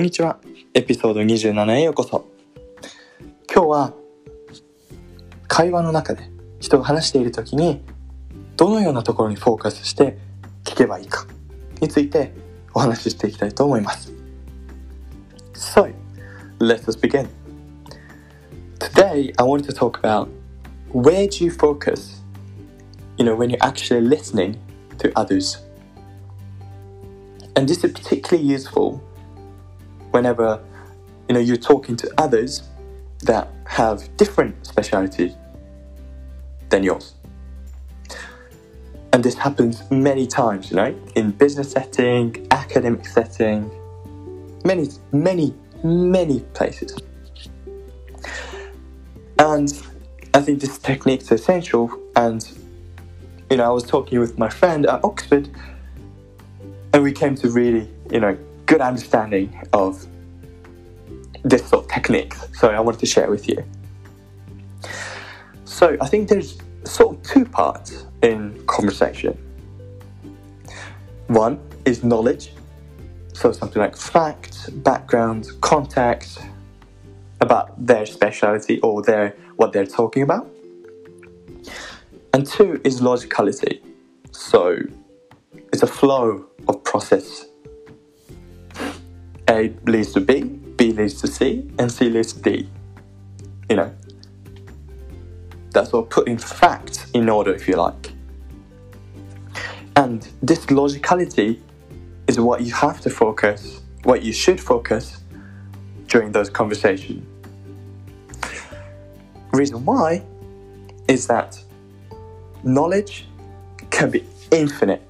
こんにちは。エピソード27へようこそ。今日は会話の中で人が話している時にどのようなところにフォーカスして聞けばいいかについてお話ししていきたいと思います。So, let us begin. Today I want to talk about where do you focus, you know, when you're actually listening to others. And this is particularly useful whenever you know you're talking to others that have different specialities than yours. And this happens many times, you know, in business setting, academic setting, many, many, many places. And I think this technique is essential. And, you know, I was talking with my friend at Oxford, and we came to really, you know, good understanding of this sort of techniques. So I wanted to share with you. So I think there's sort of two parts in conversation. One is knowledge, so something like facts, background, context about their specialty or their what they're talking about. And two is logicality, so it's a flow of process a leads to B, B leads to C, and C leads to D. You know, that's all putting facts in order, if you like. And this logicality is what you have to focus, what you should focus during those conversations. Reason why is that knowledge can be infinite.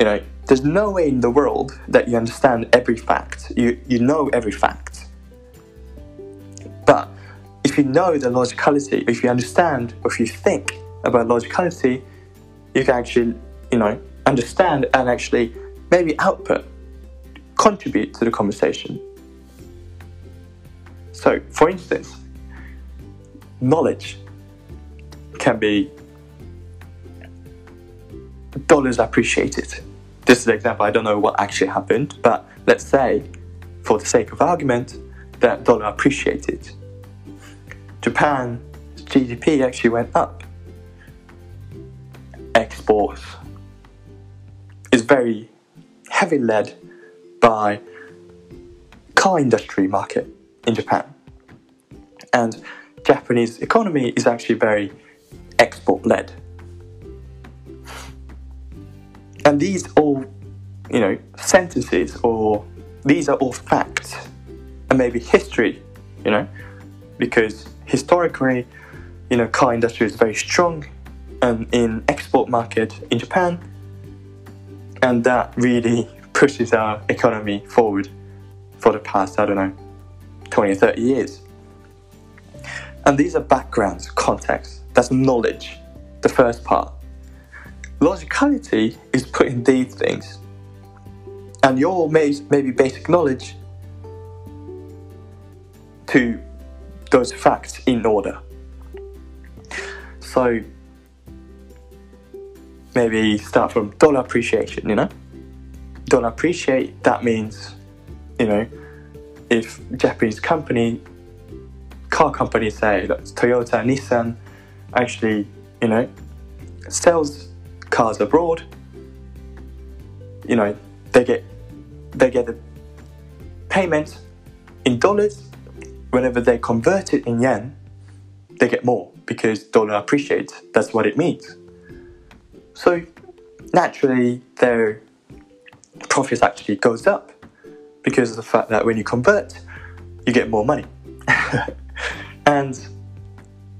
You know, there's no way in the world that you understand every fact. You, you know every fact. But if you know the logicality, if you understand, if you think about logicality, you can actually, you know, understand and actually maybe output, contribute to the conversation. So, for instance, knowledge can be dollars appreciated this is an example, I don't know what actually happened, but let's say, for the sake of argument, that dollar appreciated. Japan's GDP actually went up. Exports is very heavily led by car industry market in Japan. And Japanese economy is actually very export led. And these all, you know, sentences or these are all facts and maybe history, you know, because historically, you know, car industry is very strong and in export market in Japan, and that really pushes our economy forward for the past, I don't know, 20 or 30 years. And these are backgrounds, context, that's knowledge, the first part. Logicality is putting these things and your maybe basic knowledge to those facts in order. So maybe start from dollar appreciation, you know? Dollar appreciate, that means, you know, if Japanese company, car companies say that Toyota, Nissan actually, you know, sells cars abroad, you know, they get they get the payment in dollars. Whenever they convert it in yen, they get more because dollar appreciates. That's what it means. So naturally, their profits actually goes up because of the fact that when you convert, you get more money. and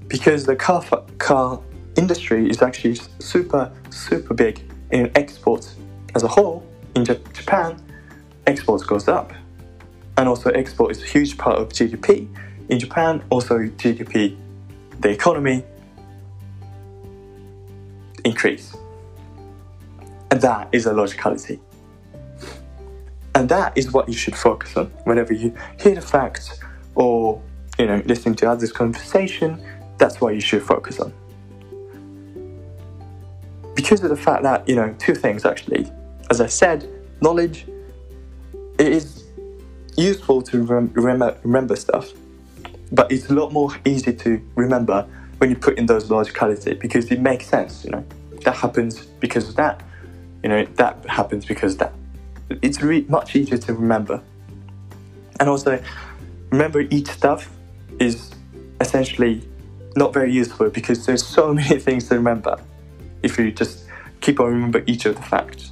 because the car car industry is actually super, super big in exports as a whole. In Japan, exports goes up. And also export is a huge part of GDP. In Japan, also GDP, the economy increase. And that is a logicality. And that is what you should focus on whenever you hear the facts or you know listening to others' conversation. That's what you should focus on because of the fact that, you know, two things actually. As I said, knowledge it is useful to rem- remember, remember stuff, but it's a lot more easy to remember when you put in those logicality because it makes sense. You know, that happens because of that. You know, that happens because that. It's re- much easier to remember. And also, remember each stuff is essentially not very useful because there's so many things to remember if you just keep on remember each of the facts.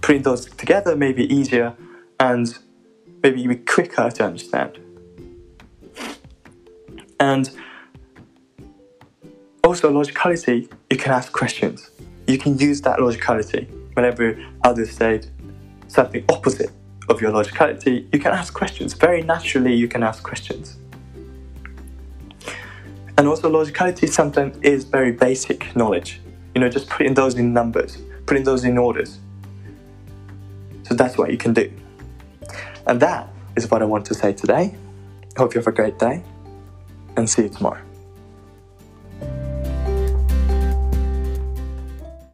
Putting those together may be easier and maybe even quicker to understand. And also logicality, you can ask questions. You can use that logicality whenever others say something opposite of your logicality, you can ask questions. Very naturally, you can ask questions. And also, logicality sometimes is very basic knowledge. You know, just putting those in numbers, putting those in orders. So that's what you can do. And that is what I want to say today. Hope you have a great day and see you tomorrow.